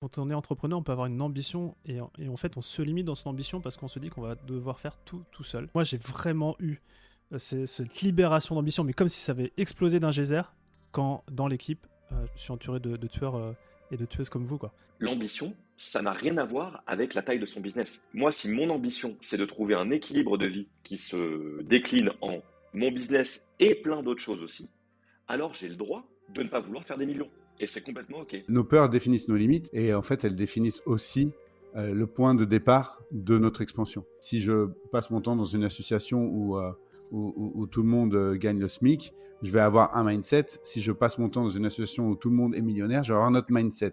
Quand on est entrepreneur, on peut avoir une ambition et, en fait, on se limite dans son ambition parce qu'on se dit qu'on va devoir faire tout tout seul. Moi, j'ai vraiment eu euh, cette libération d'ambition, mais comme si ça avait explosé d'un geyser quand, dans l'équipe, euh, je suis entouré de, tueurs euh, et de tueuses comme vous. quoi. L'ambition, ça n'a rien à voir avec la taille de son business. Moi, si mon ambition, c'est de trouver un équilibre de vie qui se décline en mon business et plein d'autres choses aussi, alors j'ai le droit de ne pas vouloir faire des millions. Et c'est complètement OK. Nos peurs définissent nos limites et en fait, elles définissent aussi euh, le point de départ de notre expansion. Si je passe mon temps dans une association où, euh, où, tout le monde euh, gagne le SMIC, je vais avoir un mindset. Si je passe mon temps dans une association où tout le monde est millionnaire, je vais avoir un autre mindset.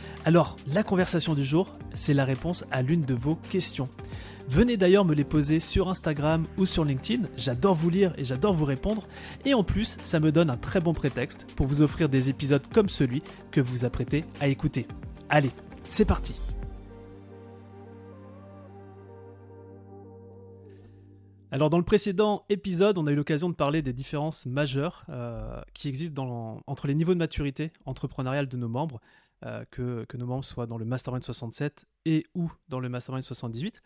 Alors, la conversation du jour, c'est la réponse à l'une de vos questions. Venez d'ailleurs me les poser sur Instagram ou sur LinkedIn, j'adore vous lire et j'adore vous répondre, et en plus, ça me donne un très bon prétexte pour vous offrir des épisodes comme celui que vous apprêtez à écouter. Allez, c'est parti Alors dans le précédent épisode, on a eu l'occasion de parler des différences majeures euh, qui existent entre les niveaux de maturité entrepreneuriale de nos membres, euh, que, nos membres soient dans le Mastermind 67 et ou dans le Mastermind 78.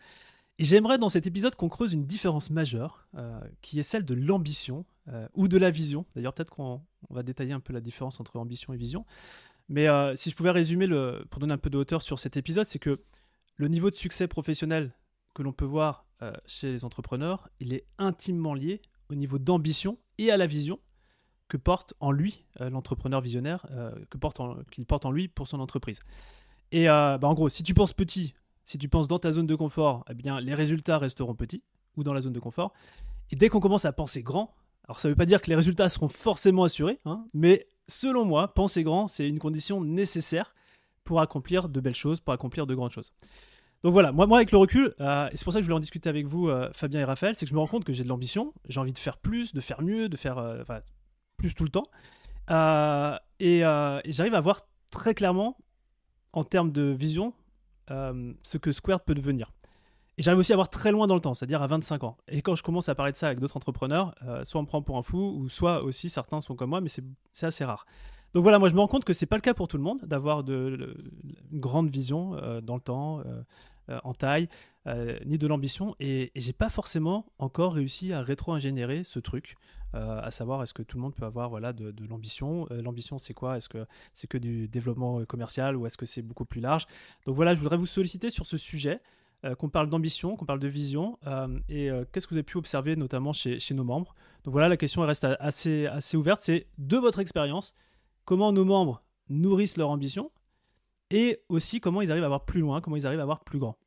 Et j'aimerais dans cet épisode qu'on creuse une différence majeure, euh, qui est celle de l'ambition euh, ou de la vision. D'ailleurs, peut-être qu'on va détailler un peu la différence entre ambition et vision. Mais si je pouvais résumer, pour donner un peu de hauteur sur cet épisode, c'est que le niveau de succès professionnel que l'on peut voir chez les entrepreneurs, il est intimement lié au niveau d'ambition et à la vision que porte en lui euh, l'entrepreneur visionnaire, euh, que porte qu'il porte en lui pour son entreprise. Et euh, bah, en gros, si tu penses petit, si tu penses dans ta zone de confort, eh bien les résultats resteront petits ou dans la zone de confort. Et dès qu'on commence à penser grand, alors ça ne veut pas dire que les résultats seront forcément assurés, hein, mais selon moi, penser grand, c'est une condition nécessaire pour accomplir de belles choses, pour accomplir de grandes choses. Donc voilà, moi, moi avec le recul, et c'est pour ça que je voulais en discuter avec vous, Fabien et Raphaël, c'est que je me rends compte que j'ai de l'ambition, j'ai envie de faire plus, de faire mieux, de faire plus tout le temps. Euh, euh, et, j'arrive à voir très clairement, en termes de vision, euh, ce que Squared peut devenir. Et j'arrive aussi à voir très loin dans le temps, c'est-à-dire à 25 ans. Et quand je commence à parler de ça avec d'autres entrepreneurs, soit on me prend pour un fou, ou soit aussi certains sont comme moi, mais c'est assez rare. Donc voilà, moi je me rends compte que c'est pas le cas pour tout le monde d'avoir une grande vision dans le temps, en taille, euh, ni de l'ambition. Et, j'ai pas forcément encore réussi à rétro-ingénierer ce truc, euh, à savoir est-ce que tout le monde peut avoir voilà, de, l'ambition. l'ambition, c'est quoi? Est-ce que c'est que du développement commercial ou est-ce que c'est beaucoup plus large? Donc voilà, je voudrais vous solliciter sur ce sujet. qu'on parle d'ambition, qu'on parle de vision, et qu'est-ce que vous avez pu observer notamment chez, chez, nos membres? Donc voilà, la question reste assez, assez ouverte, c'est de votre expérience, comment nos membres nourrissent leur ambition, et aussi comment ils arrivent à voir plus loin, comment ils arrivent à voir plus grand.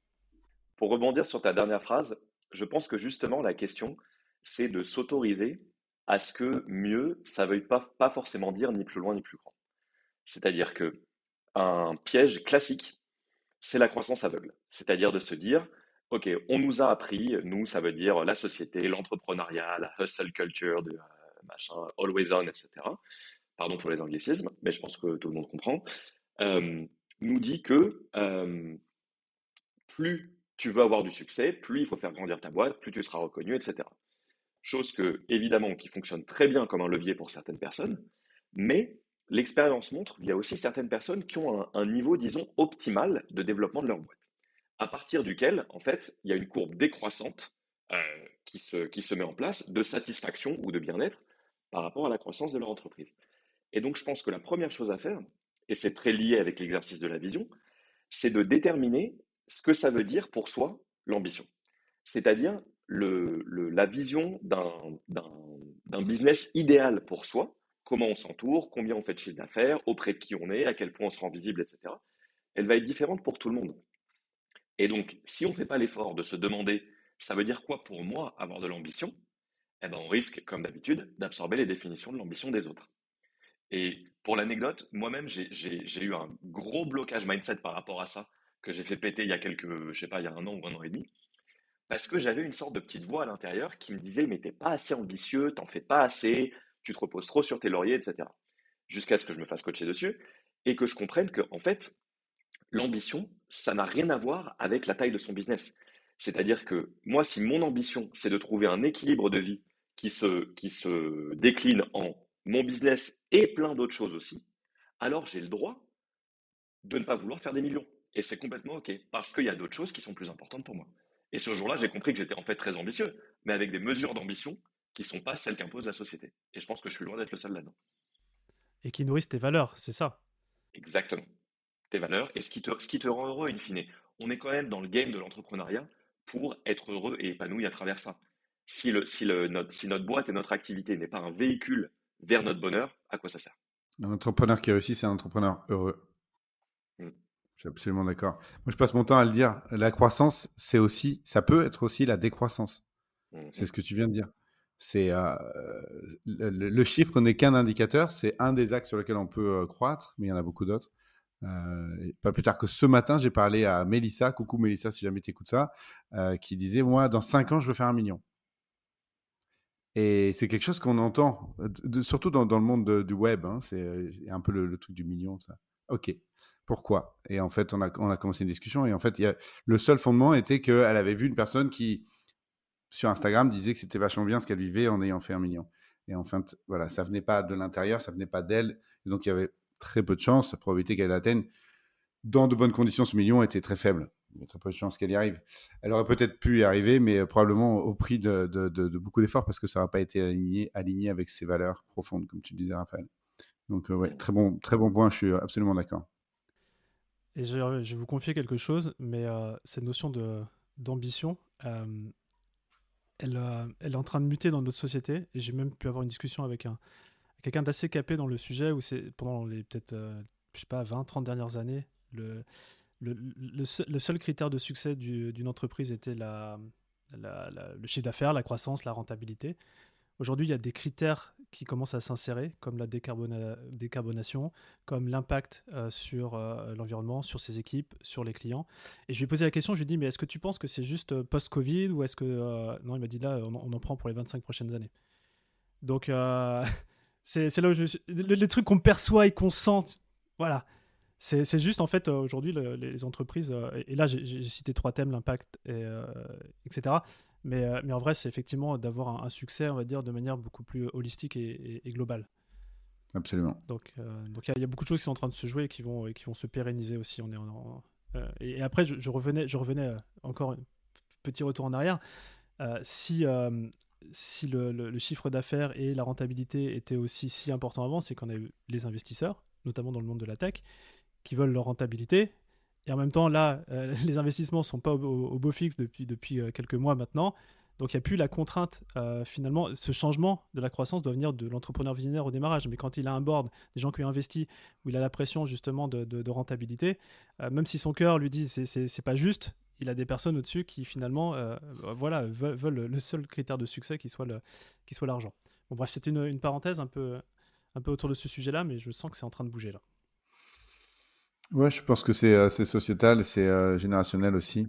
Pour rebondir sur ta dernière phrase, je pense que justement la question, c'est de s'autoriser à ce que mieux, ça ne veuille pas, forcément dire ni plus loin ni plus grand. C'est-à-dire que un piège classique, c'est la croissance aveugle. C'est-à-dire de se dire, OK, on nous a appris, nous, ça veut dire la société, l'entrepreneuriat, la hustle culture, de, euh, machin, always on, etc. Pardon pour les anglicismes, mais je pense que tout le monde comprend. Euh, nous dit que plus tu veux avoir du succès, plus il faut faire grandir ta boîte, plus tu seras reconnu, etc. Chose que, évidemment, qui fonctionne très bien comme un levier pour certaines personnes, mais l'expérience montre qu'il y a aussi certaines personnes qui ont un, niveau, disons, optimal de développement de leur boîte, à partir duquel, en fait, il y a une courbe décroissante euh, qui, qui se met en place de satisfaction ou de bien-être par rapport à la croissance de leur entreprise. Et donc, je pense que la première chose à faire, et c'est très lié avec l'exercice de la vision, c'est de déterminer ce que ça veut dire pour soi l'ambition. C'est-à-dire la vision d'un business idéal pour soi, comment on s'entoure, combien on fait de chiffre d'affaires, auprès de qui on est, à quel point on se rend visible, etc. Elle va être différente pour tout le monde. Et donc, si on ne fait pas l'effort de se demander, ça veut dire quoi pour moi avoir de l'ambition, eh ben on risque, comme d'habitude, d'absorber les définitions de l'ambition des autres. Et pour l'anecdote, moi-même, j'ai eu un gros blocage mindset par rapport à ça que j'ai fait péter il y a quelques, je sais pas, il y a un an ou un an et demi, parce que j'avais une sorte de petite voix à l'intérieur qui me disait, mais t'es pas assez ambitieux, t'en fais pas assez, tu te reposes trop sur tes lauriers, etc. Jusqu'à ce que je me fasse coacher dessus et que je comprenne que, en fait, l'ambition, ça n'a rien à voir avec la taille de son business. C'est-à-dire que moi, si mon ambition, c'est de trouver un équilibre de vie qui se, qui se décline en mon business et plein d'autres choses aussi, alors j'ai le droit de ne pas vouloir faire des millions. Et c'est complètement OK, parce qu'il y a d'autres choses qui sont plus importantes pour moi. Et ce jour-là, j'ai compris que j'étais en fait très ambitieux, mais avec des mesures d'ambition qui ne sont pas celles qu'impose la société. Et je pense que je suis loin d'être le seul là-dedans. Et qui nourrissent tes valeurs, c'est ça? Exactement. Tes valeurs et ce qui, te, ce qui te rend heureux, in fine. On est quand même dans le game de l'entrepreneuriat pour être heureux et épanoui à travers ça. Si, le, si, le, notre, si notre boîte et notre activité n'est pas un véhicule vers notre bonheur, à quoi ça sert? Un entrepreneur qui réussit, c'est un entrepreneur heureux. Mm. Je suis absolument d'accord. Moi, je passe mon temps à le dire. La croissance, c'est aussi, ça peut être aussi la décroissance. Mm, c'est mm. ce que tu viens de dire. C'est euh, le, chiffre n'est qu'un indicateur. C'est un des axes sur lesquels on peut euh, croître, mais il y en a beaucoup d'autres. Euh, pas plus tard que ce matin, j'ai parlé à Mélissa, coucou Mélissa si jamais tu écoutes ça, qui disait Moi, dans 5 ans, je veux faire un million. Et c'est quelque chose qu'on entend, surtout dans, le monde du web. Hein, c'est un peu le, truc du million. Ça. Ok, pourquoi? Et en fait, on a, commencé une discussion. Et en fait, le seul fondement était qu'elle avait vu une personne qui, sur Instagram, disait que c'était vachement bien ce qu'elle vivait en ayant fait un million. Et en fait, voilà, ça venait pas de l'intérieur, ça venait pas d'elle. Donc, il y avait très peu de chances. La probabilité qu'elle atteigne dans de bonnes conditions ce million était très faible il y a très peu de chances qu'elle y arrive. Elle aurait peut-être pu y arriver, mais euh, probablement au prix de, beaucoup d'efforts parce que ça n'aura pas été aligné, aligné avec ses valeurs profondes, comme tu disais, Raphaël. Donc, euh, ouais, très bon, très bon point, je suis absolument d'accord. Et je, vais vous confier quelque chose, mais euh, cette notion d'ambition, elle, elle est en train de muter dans notre société. Et j'ai même pu avoir une discussion avec un, quelqu'un d'assez capé dans le sujet où c'est pendant les peut-être, je sais pas, 20, 30 dernières années, le, le, seul, critère de succès d'une entreprise était le chiffre d'affaires, la croissance, la rentabilité. Aujourd'hui, il y a des critères qui commencent à s'insérer, comme la décarbonation, comme l'impact euh, sur euh, l'environnement, sur ses équipes, sur les clients. Et je lui ai posé la question, je lui ai dit, mais est-ce que tu penses que c'est juste euh, post-Covid ou est-ce que... non, il m'a dit, là, on, en prend pour les 25 prochaines années. Donc, c'est là où je... les trucs qu'on perçoit et qu'on sent, voilà. C'est juste en fait euh, aujourd'hui les entreprises, euh, et là j'ai cité trois thèmes, l'impact, euh, etc. Mais, mais en vrai, c'est effectivement d'avoir un, succès, on va dire, de manière beaucoup plus holistique et, globale. Absolument. Donc donc il y, a beaucoup de choses qui sont en train de se jouer et qui vont, et qui vont se pérenniser aussi. On est en, et, après, je, revenais, je revenais encore un petit retour en arrière. si si le, le chiffre d'affaires et la rentabilité étaient aussi si importants avant, c'est qu'on a eu les investisseurs, notamment dans le monde de la tech, qui veulent leur rentabilité. Et en même temps, là, euh, les investissements sont pas au, beau fixe depuis, depuis euh, quelques mois maintenant. Donc il n'y a plus la contrainte. Euh, finalement, ce changement de la croissance doit venir de l'entrepreneur visionnaire au démarrage. Mais quand il a un board, des gens qui ont investi, où il a la pression justement de, rentabilité, même si son cœur lui dit c'est, pas juste, il a des personnes au-dessus qui finalement voilà, veulent, le seul critère de succès qui soit, l'argent. Bon bref, c'est une, une parenthèse un peu, un peu autour de ce sujet-là, mais je sens que c'est en train de bouger là. Ouais, je pense que c'est euh, sociétal, c'est euh, générationnel aussi.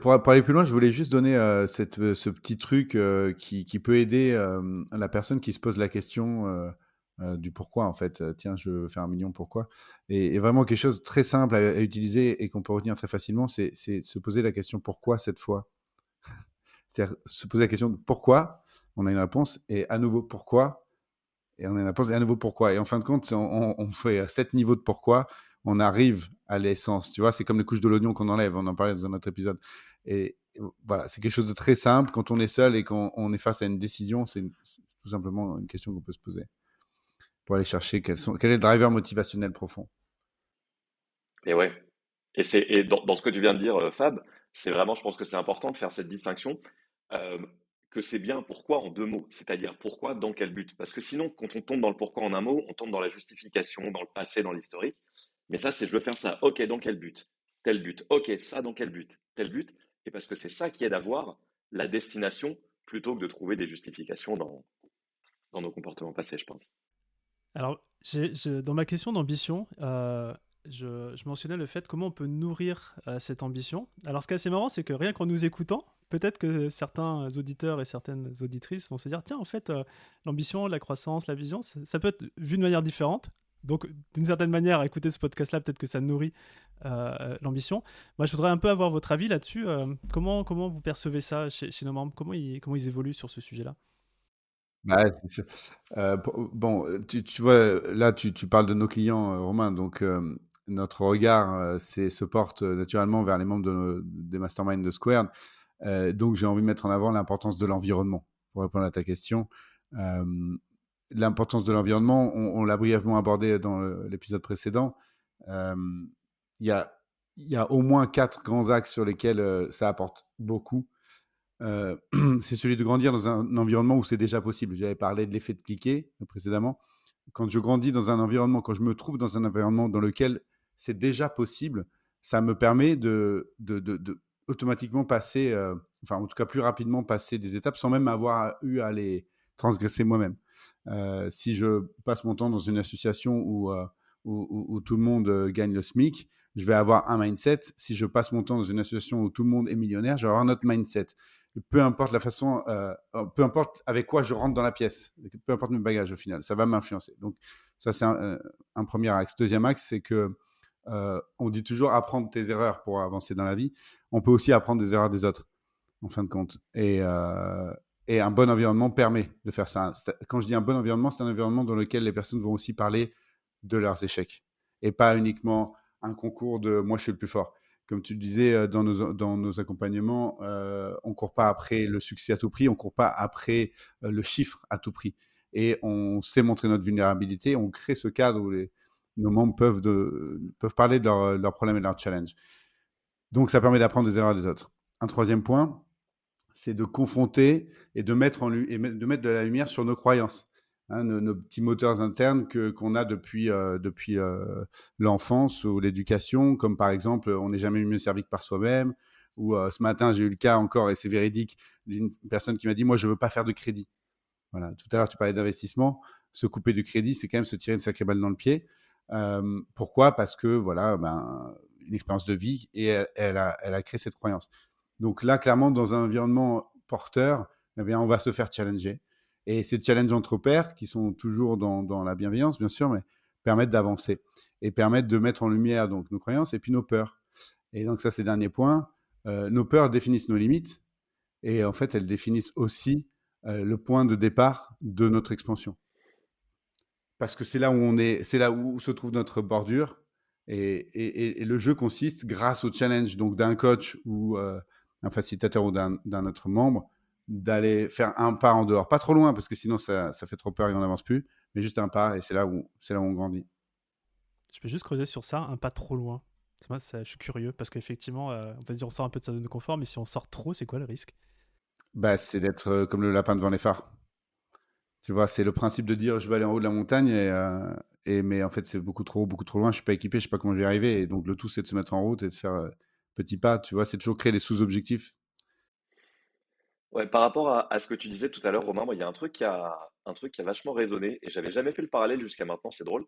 pour, aller plus loin, je voulais juste donner euh, ce petit truc qui, qui peut aider la personne qui se pose la question du pourquoi, en fait. Tiens, je veux faire un million, pourquoi? Et, vraiment quelque chose de très simple à, utiliser et qu'on peut retenir très facilement, c'est se poser la question pourquoi cette fois? C'est-à-dire se poser la question pourquoi, on a une réponse, et à nouveau pourquoi, et on en a posé à nouveau pourquoi. Et en fin de compte, on, on fait sept niveaux de pourquoi, on arrive à l'essence. Tu vois, c'est comme les couches de l'oignon qu'on enlève. On en parlait dans un autre épisode. Et voilà, c'est quelque chose de très simple. Quand on est seul et qu'on est face à une décision, c'est tout simplement une question qu'on peut se poser pour aller chercher quels sont, quel est le driver motivationnel profond. Et ouais. Et, c'est, et dans, ce que tu viens de dire, euh, Fab, c'est vraiment, je pense que c'est important de faire cette distinction. Euh, que c'est bien pourquoi en deux mots, c'est-à-dire pourquoi, dans quel but. Parce que sinon, quand on tombe dans le pourquoi en un mot, on tombe dans la justification, dans le passé, dans l'historique. Mais ça, c'est je veux faire ça. Ok, dans quel but? Tel but. Ok, ça, dans quel but? Tel but. Et parce que c'est ça qui aide à voir la destination plutôt que de trouver des justifications dans, dans nos comportements passés, je pense. Alors, dans ma question d'ambition, euh, je, mentionnais le fait comment on peut nourrir euh, cette ambition. Alors, ce qui est assez marrant, c'est que rien qu'en nous écoutant, peut-être que certains auditeurs et certaines auditrices vont se dire tiens, en fait, euh, l'ambition, la croissance, la vision, ça, peut être vu de manière différente. Donc, d'une certaine manière, écouter ce podcast-là, peut-être que ça nourrit euh, l'ambition. Moi, je voudrais un peu avoir votre avis là-dessus. comment, comment vous percevez ça chez, nos membres? Comment ils, comment ils évoluent sur ce sujet-là? Bah, bon, tu, vois, là, tu, parles de nos clients, Romain, donc notre regard se porte naturellement vers les membres des masterminds de Square. donc, j'ai envie de mettre en avant l'importance de l'environnement, pour répondre à ta question. l'importance de l'environnement, on, l'a brièvement abordé dans l'épisode précédent. Il y, a, y a au moins quatre grands axes sur lesquels ça apporte beaucoup. c'est celui de grandir dans un environnement où c'est déjà possible. J'avais parlé de l'effet de cliquer précédemment. Quand je grandis dans un environnement, quand je me trouve dans un environnement dans lequel c'est déjà possible, ça me permet de, de, automatiquement passer, enfin en tout cas plus rapidement passer des étapes sans même avoir eu à les transgresser moi-même. si je passe mon temps dans une association où, où, où, tout le monde gagne le SMIC, je vais avoir un mindset. Si je passe mon temps dans une association où tout le monde est millionnaire, je vais avoir un autre mindset peu importe la façon, euh, euh, peu importe avec quoi je rentre dans la pièce, peu importe mes bagages au final, ça va m'influencer. Donc ça c'est un, euh, premier axe. Deuxième axe, c'est que on dit toujours apprendre tes erreurs pour avancer dans la vie. On peut aussi apprendre des erreurs des autres, en fin de compte. Et, et un bon environnement permet de faire ça. Quand je dis un bon environnement, c'est un environnement dans lequel les personnes vont aussi parler de leurs échecs et pas uniquement un concours de moi je suis le plus fort comme tu le disais euh, dans nos, accompagnements, euh, on court pas après le succès à tout prix, on court pas après euh, le chiffre à tout prix. Et on sait montrer notre vulnérabilité, on crée ce cadre où les, nos membres peuvent, peuvent parler de leurs leur problèmes et de leurs challenges. Donc ça permet d'apprendre des erreurs des autres. Un troisième point, c'est de confronter et de mettre, de mettre de la lumière sur nos croyances. Hein, nos, petits moteurs internes que qu'on a depuis euh, depuis euh, l'enfance ou l'éducation, comme par exemple on n'est jamais mieux servi que par soi-même. Ou euh, ce matin j'ai eu le cas encore et c'est véridique d'une personne qui m'a dit moi je veux pas faire de crédit. Voilà. Tout à l'heure tu parlais d'investissement, se couper du crédit c'est quand même se tirer une sacrée balle dans le pied. Pourquoi? Parce que voilà ben une expérience de vie et elle, a, créé cette croyance. Donc là clairement dans un environnement porteur, eh bien on va se faire challenger et ces challenges entre pairs, qui sont toujours dans, la bienveillance, bien sûr, mais permettent d'avancer et permettent de mettre en lumière donc nos croyances et puis nos peurs. Et donc ça, c'est le dernier point. Euh, nos peurs définissent nos limites et en fait, elles définissent aussi euh, le point de départ de notre expansion. Parce que c'est là où on est, c'est là où se trouve notre bordure. Et, le jeu consiste, grâce au challenge donc d'un coach ou euh, un facilitateur ou d'un autre membre, d'aller faire un pas en dehors. Pas trop loin, parce que sinon ça, ça fait trop peur et on n'avance plus, mais juste un pas, et c'est là, où, là où on grandit. Je peux juste creuser sur ça, un pas trop loin. Moi, ça, je suis curieux, parce qu'effectivement, euh, on va dire on sort un peu de sa zone de confort, mais si on sort trop, c'est quoi le risque? Bah, C'est d'être euh, comme le lapin devant les phares. Tu vois, c'est le principe de dire je vais aller en haut de la montagne, et, euh, mais en fait c'est beaucoup trop beaucoup trop loin, je suis pas équipé, je sais pas comment je vais y arriver, et donc le tout c'est de se mettre en route et de faire petit pas, tu vois, c'est toujours créer des sous-objectifs Ouais, par rapport à, ce que tu disais tout à l'heure, Romain, il y a un truc qui a, vachement résonné et j'avais jamais fait le parallèle jusqu'à maintenant, c'est drôle.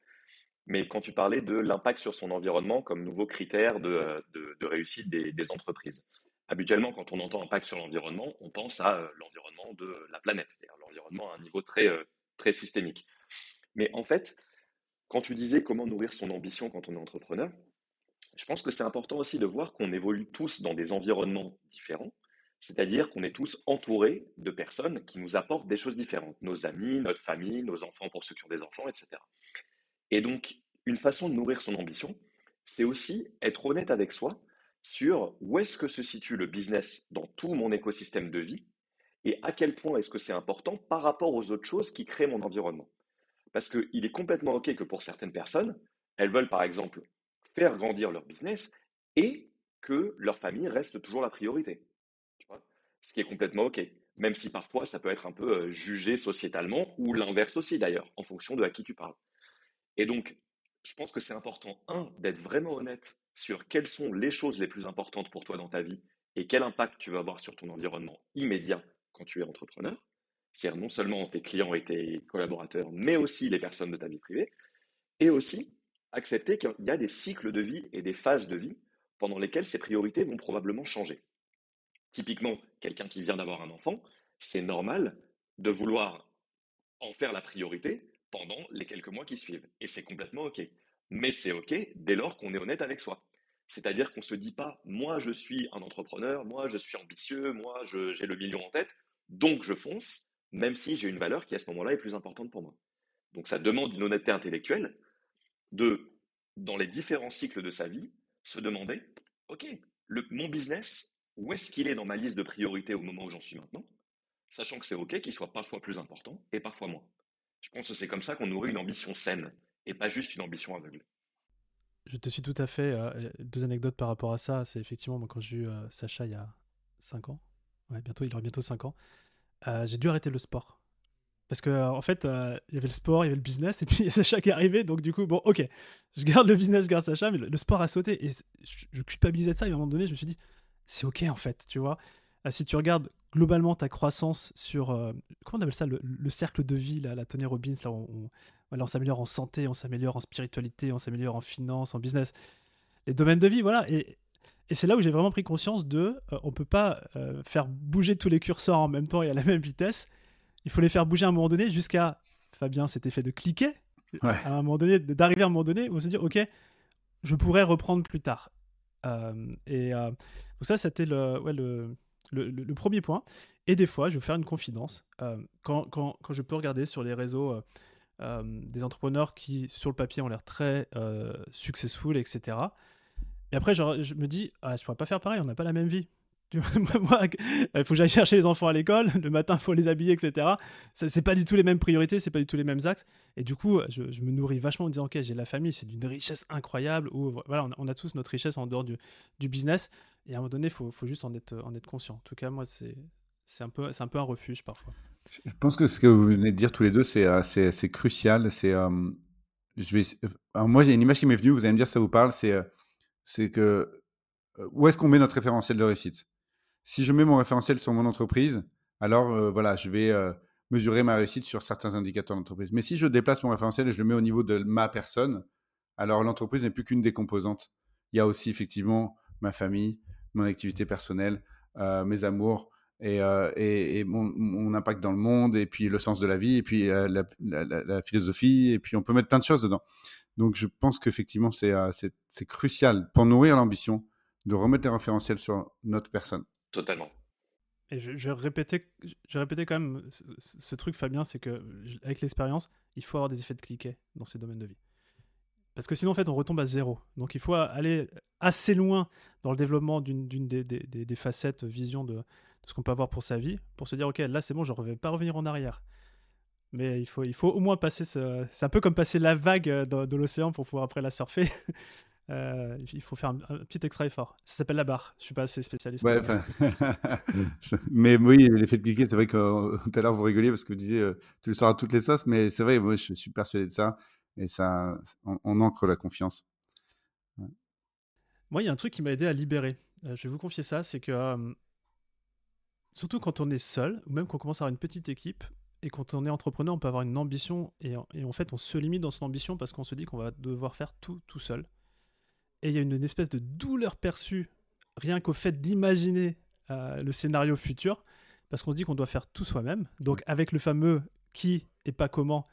Mais quand tu parlais de l'impact sur son environnement comme nouveau critère de, de, réussite des, entreprises. Habituellement, quand on entend impact sur l'environnement, on pense à l'environnement de la planète, c'est-à-dire l'environnement à un niveau très, très systémique. Mais en fait, quand tu disais comment nourrir son ambition quand on est entrepreneur, je pense que c'est important aussi de voir qu'on évolue tous dans des environnements différents c'est-à-dire qu'on est tous entourés de personnes qui nous apportent des choses différentes. Nos amis, notre famille, nos enfants pour ceux qui ont des enfants, etc. Et donc, une façon de nourrir son ambition, c'est aussi être honnête avec soi sur où est-ce que se situe le business dans tout mon écosystème de vie et à quel point est-ce que c'est important par rapport aux autres choses qui créent mon environnement. Parce qu'il est complètement OK que pour certaines personnes, elles veulent par exemple faire grandir leur business et que leur famille reste toujours la priorité ce qui est complètement OK. Même si parfois ça peut être un peu euh, jugé sociétalement, ou l'inverse aussi d'ailleurs, en fonction de à qui tu parles. Et donc, je pense que c'est important, un, d'être vraiment honnête sur quelles sont les choses les plus importantes pour toi dans ta vie et quel impact tu vas avoir sur ton environnement immédiat quand tu es entrepreneur. C'est-à-dire non seulement tes clients et tes collaborateurs, mais aussi les personnes de ta vie privée. Et aussi accepter qu'il y a des cycles de vie et des phases de vie pendant lesquelles ces priorités vont probablement changer. Typiquement, quelqu'un qui vient d'avoir un enfant, c'est normal de vouloir en faire la priorité pendant les quelques mois qui suivent. Et c'est complètement OK. Mais c'est OK dès lors qu'on est honnête avec soi. C'est-à-dire qu'on ne se dit pas, moi je suis un entrepreneur, moi je suis ambitieux, moi j'ai le million en tête, donc je fonce, même si j'ai une valeur qui à ce moment-là est plus importante pour moi. Donc ça demande une honnêteté intellectuelle de, dans les différents cycles de sa vie, se demander, OK, mon business, où est-ce qu'il est dans ma liste de priorités au moment où j'en suis maintenant, sachant que c'est OK qu'il soit parfois plus important et parfois moins. Je pense que c'est comme ça qu'on nourrit une ambition saine et pas juste une ambition aveugle. Je te suis tout à fait. Euh, deux anecdotes par rapport à ça. C'est effectivement, moi, quand j'ai eu euh, Sacha il y a 5 ans, bientôt, il aura bientôt 5 ans, euh, j'ai dû arrêter le sport. Parce que en fait, il y avait le sport, il y avait le business, et puis il y a Sacha qui est arrivé. Donc du coup, bon, ok, je garde le business, je garde Sacha, mais le, sport a sauté. Et je, je, culpabilisais de ça. Et à un moment donné, je me suis dit, c'est ok en fait, tu vois. si tu regardes globalement ta croissance sur, comment on appelle ça, le, cercle de vie, là, la Tony Robbins, là, on, on s'améliore en santé, on s'améliore en spiritualité, on s'améliore en finance, en business. Les domaines de vie, voilà. Et, c'est là où j'ai vraiment pris conscience de, euh, on peut pas euh, faire bouger tous les curseurs en même temps et à la même vitesse. Il faut les faire bouger à un moment donné jusqu'à, Fabien, cet effet de cliquer, à un moment donné, d'arriver à un moment donné où on se dit, ok, je pourrais reprendre plus tard. Euh, et donc ça, c'était le, ouais, le, le, premier point. Et des fois, je vais faire une confidence. Quand, quand, quand, je peux regarder sur les réseaux euh, des entrepreneurs qui, sur le papier, ont l'air très euh, successful, etc. Et après, je me dis, ah, je pourrais pas faire pareil, on n'a pas la même vie. il faut que j'aille chercher les enfants à l'école, le matin, il faut les habiller, etc. C'est pas du tout les mêmes priorités, c'est pas du tout les mêmes axes. Et du coup, je, me nourris vachement en disant, ok, j'ai la famille, c'est d'une richesse incroyable, où voilà, on a, tous notre richesse en dehors du, du business. Et à un moment donné, il faut, juste en être, en être conscient. En tout cas, moi, c'est un, peu, un refuge parfois. Je pense que ce que vous venez de dire tous les deux, c'est euh, crucial. C'est euh, je vais. moi, a une image qui m'est venue. Vous allez me dire, ça vous parle. C'est euh, que où est-ce qu'on met notre référentiel de réussite? Si je mets mon référentiel sur mon entreprise, alors voilà, je vais mesurer ma réussite sur certains indicateurs d'entreprise. Mais si je déplace mon référentiel et je le mets au niveau de ma personne, alors l'entreprise n'est plus qu'une des composantes. Il y a aussi effectivement ma famille, mon activité personnelle, mes amours, et, euh, et, et mon, mon, impact dans le monde, et puis le sens de la vie, et puis euh, la, la, la, philosophie, et puis on peut mettre plein de choses dedans. Donc je pense qu'effectivement, c'est euh, crucial pour nourrir l'ambition de remettre les référentiels sur notre personne. Totalement. Et je, je, vais répéter, je vais quand même ce, ce truc, Fabien, c'est que avec l'expérience, il faut avoir des effets de cliquet dans ces domaines de vie. Parce que sinon, en fait, on retombe à zéro. Donc, il faut aller assez loin dans le développement d'une des, facettes, vision de, ce qu'on peut avoir pour sa vie, pour se dire, ok, là c'est bon, je ne vais pas revenir en arrière. Mais il faut, il faut au moins passer ce... C'est un peu comme passer la vague euh, de, l'océan pour pouvoir après la surfer. Euh, il faut faire un, petit extra effort. Ça s'appelle la barre. Je suis pas assez spécialiste. Ouais, mais oui, l'effet de cliquet, c'est vrai que euh, tout à l'heure vous rigoliez parce que vous disiez tu le sors à toutes les sauces, mais c'est vrai, moi je suis persuadé de ça et ça, on, ancre la confiance. Moi, il y a un truc qui m'a aidé à libérer. je vais vous confier ça, c'est que surtout quand on est seul, ou même quand on commence à avoir une petite équipe, et quand on est entrepreneur, on peut avoir une ambition, et, en fait, on se limite dans son ambition parce qu'on se dit qu'on va devoir faire tout tout seul. Et il y a une, espèce de douleur perçue, rien qu'au fait d'imaginer euh, le scénario futur, parce qu'on se dit qu'on doit faire tout soi-même. Donc, avec le fameux qui et pas comment,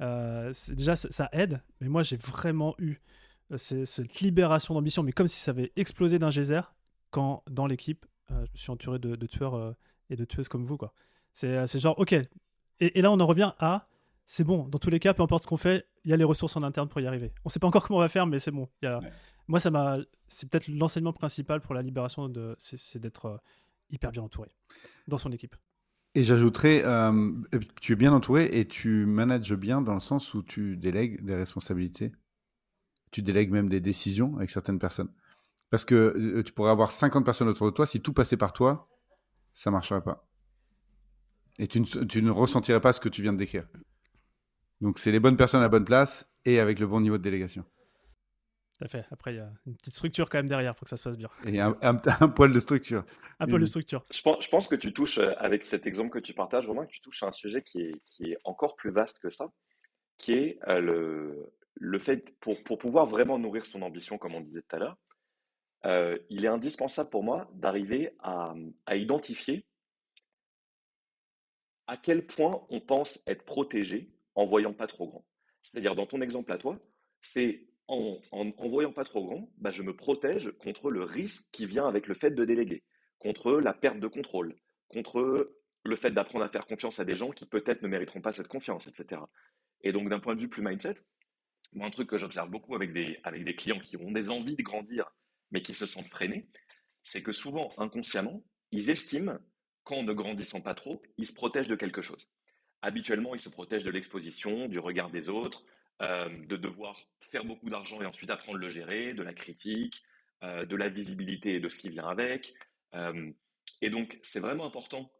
euh, déjà, ça, aide. Mais moi, j'ai vraiment eu euh, cette libération d'ambition, mais comme si ça avait explosé d'un geyser quand dans l'équipe, euh, je me suis entouré de, tueurs euh, et de tueuses comme vous. quoi. C'est genre, ok. Et, là, on en revient à c'est bon, dans tous les cas, peu importe ce qu'on fait, il y a les ressources en interne pour y arriver. On ne sait pas encore comment on va faire, mais c'est bon. Moi, ça m'a. C'est peut-être l'enseignement principal pour la libération, de... c'est d'être hyper bien entouré dans son équipe. Et j'ajouterais, tu es bien entouré et tu manages bien dans le sens où tu délègues des responsabilités. Tu délègues même des décisions avec certaines personnes. Parce que euh, tu pourrais avoir 50 personnes autour de toi, si tout passait par toi, ça ne marcherait pas. Et tu ne, ressentirais pas ce que tu viens de décrire. Donc c'est les bonnes personnes à la bonne place et avec le bon niveau de délégation. Tout à fait. Après, il y a une petite structure quand même derrière pour que ça se passe bien. Et un, poil de structure. Un poil de structure. Je pense, je pense, que tu touches, euh, avec cet exemple que tu partages, Romain, que tu touches à un sujet qui est, qui est encore plus vaste que ça, qui est euh, le, le fait, pour, pour pouvoir vraiment nourrir son ambition, comme on disait tout à l'heure, euh, il est indispensable pour moi d'arriver à, à identifier à quel point on pense être protégé en voyant pas trop grand. C'est-à-dire, dans ton exemple à toi, c'est en, en, voyant pas trop grand, bah, je me protège contre le risque qui vient avec le fait de déléguer, contre la perte de contrôle, contre le fait d'apprendre à faire confiance à des gens qui peut-être ne mériteront pas cette confiance, etc. Et donc, d'un point de vue plus mindset, un truc que j'observe beaucoup avec des, avec des clients qui ont des envies de grandir, mais qui se sentent freinés, c'est que souvent, inconsciemment, ils estiment qu'en ne grandissant pas trop, ils se protègent de quelque chose. Habituellement, ils se protègent de l'exposition, du regard des autres, euh, de devoir faire beaucoup d'argent et ensuite apprendre à le gérer, de la critique, euh, de la visibilité et de ce qui vient avec. Euh, et donc, c'est vraiment important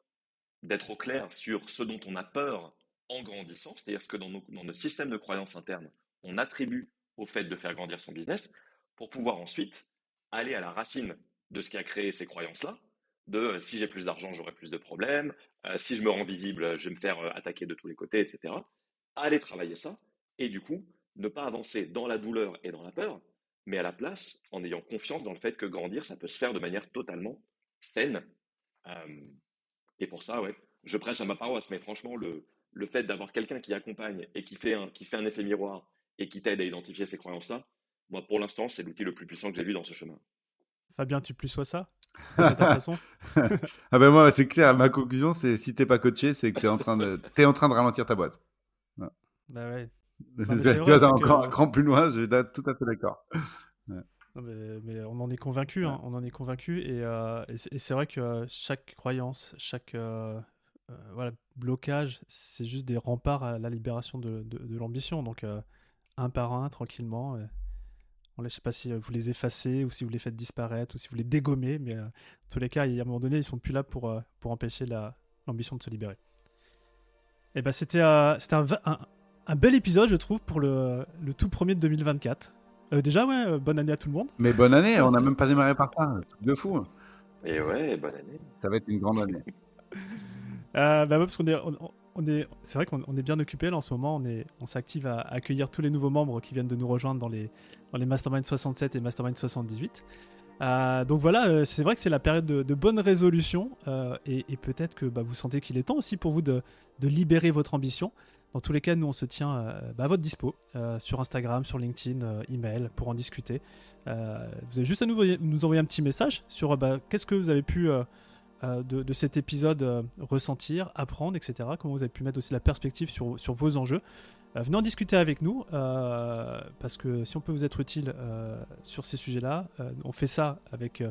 d'être au clair sur ce dont on a peur en grandissant, c'est-à-dire ce que dans, dans notre système de croyance interne, on attribue au fait de faire grandir son business, pour pouvoir ensuite aller à la racine de ce qui a créé ces croyances-là, de si j'ai plus d'argent, j'aurai plus de problèmes, si je me rends visible, je vais me faire attaquer de tous les côtés, etc. Aller travailler ça, et du coup, ne pas avancer dans la douleur et dans la peur, mais à la place, en ayant confiance dans le fait que grandir, ça peut se faire de manière totalement saine. et pour ça, ouais, je prêche à ma paroisse, mais franchement, le, le fait d'avoir quelqu'un qui accompagne et qui fait, un, qui fait un effet miroir et qui t'aide à identifier ces croyances-là, moi, pour l'instant, c'est l'outil le plus puissant que j'ai vu dans ce chemin. Fabien, tu plus sois ça de ta façon? Ah ben moi, c'est clair. Ma conclusion, c'est si t'es pas coaché, c'est que t'es en train de es en train de ralentir ta boîte. Bah ouais. Tu vas encore un cran plus loin. Je suis tout à fait d'accord. mais, on en est convaincu, hein, on en est convaincu, et, euh, c'est vrai que chaque croyance, chaque euh, euh, voilà blocage, c'est juste des remparts à la libération de, de l'ambition. Donc un par un, tranquillement. Je ne sais pas si euh, vous les effacez ou si vous les faites disparaître ou si vous les dégommez, mais euh, en tous les cas, à un moment donné, ils sont plus là pour, euh, pour empêcher l'ambition de se libérer. Et eh ben, c'était c'était un, un, bel épisode, je trouve, pour le, le tout premier de 2024. déjà, ouais, bonne année à tout le monde. Mais bonne année, on n'a même pas démarré par ça, de fou. Et ouais, bonne année. Ça va être une grande année. bah ouais, parce qu'on est, on est, c'est vrai qu'on est bien occupé là en ce moment. On est, on s'active à accueillir tous les nouveaux membres qui viennent de nous rejoindre dans les, dans les Mastermind 67 et Mastermind 78. Euh, donc voilà, euh, c'est vrai que c'est la période de, bonnes résolutions euh, et, peut-être que bah, vous sentez qu'il est temps aussi pour vous de, de, libérer votre ambition. Dans tous les cas, nous on se tient bah, à votre dispo sur Instagram, sur LinkedIn, email pour en discuter. vous avez juste à nous, envoyer un petit message sur bah, qu'est-ce que vous avez pu euh, de, cet épisode euh, ressentir, apprendre, etc. Comment vous avez pu mettre aussi la perspective sur, sur vos enjeux. Euh, venez en discuter avec nous, parce que si on peut vous être utile sur ces sujets-là, on fait ça avec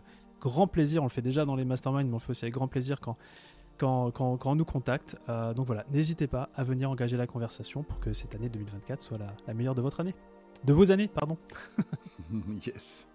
grand plaisir. On le fait déjà dans les masterminds, mais on le fait aussi avec grand plaisir quand, quand, quand, on nous contacte. donc voilà, n'hésitez pas à venir engager la conversation pour que cette année 2024 soit la meilleure de votre année. De vos années, pardon. yes.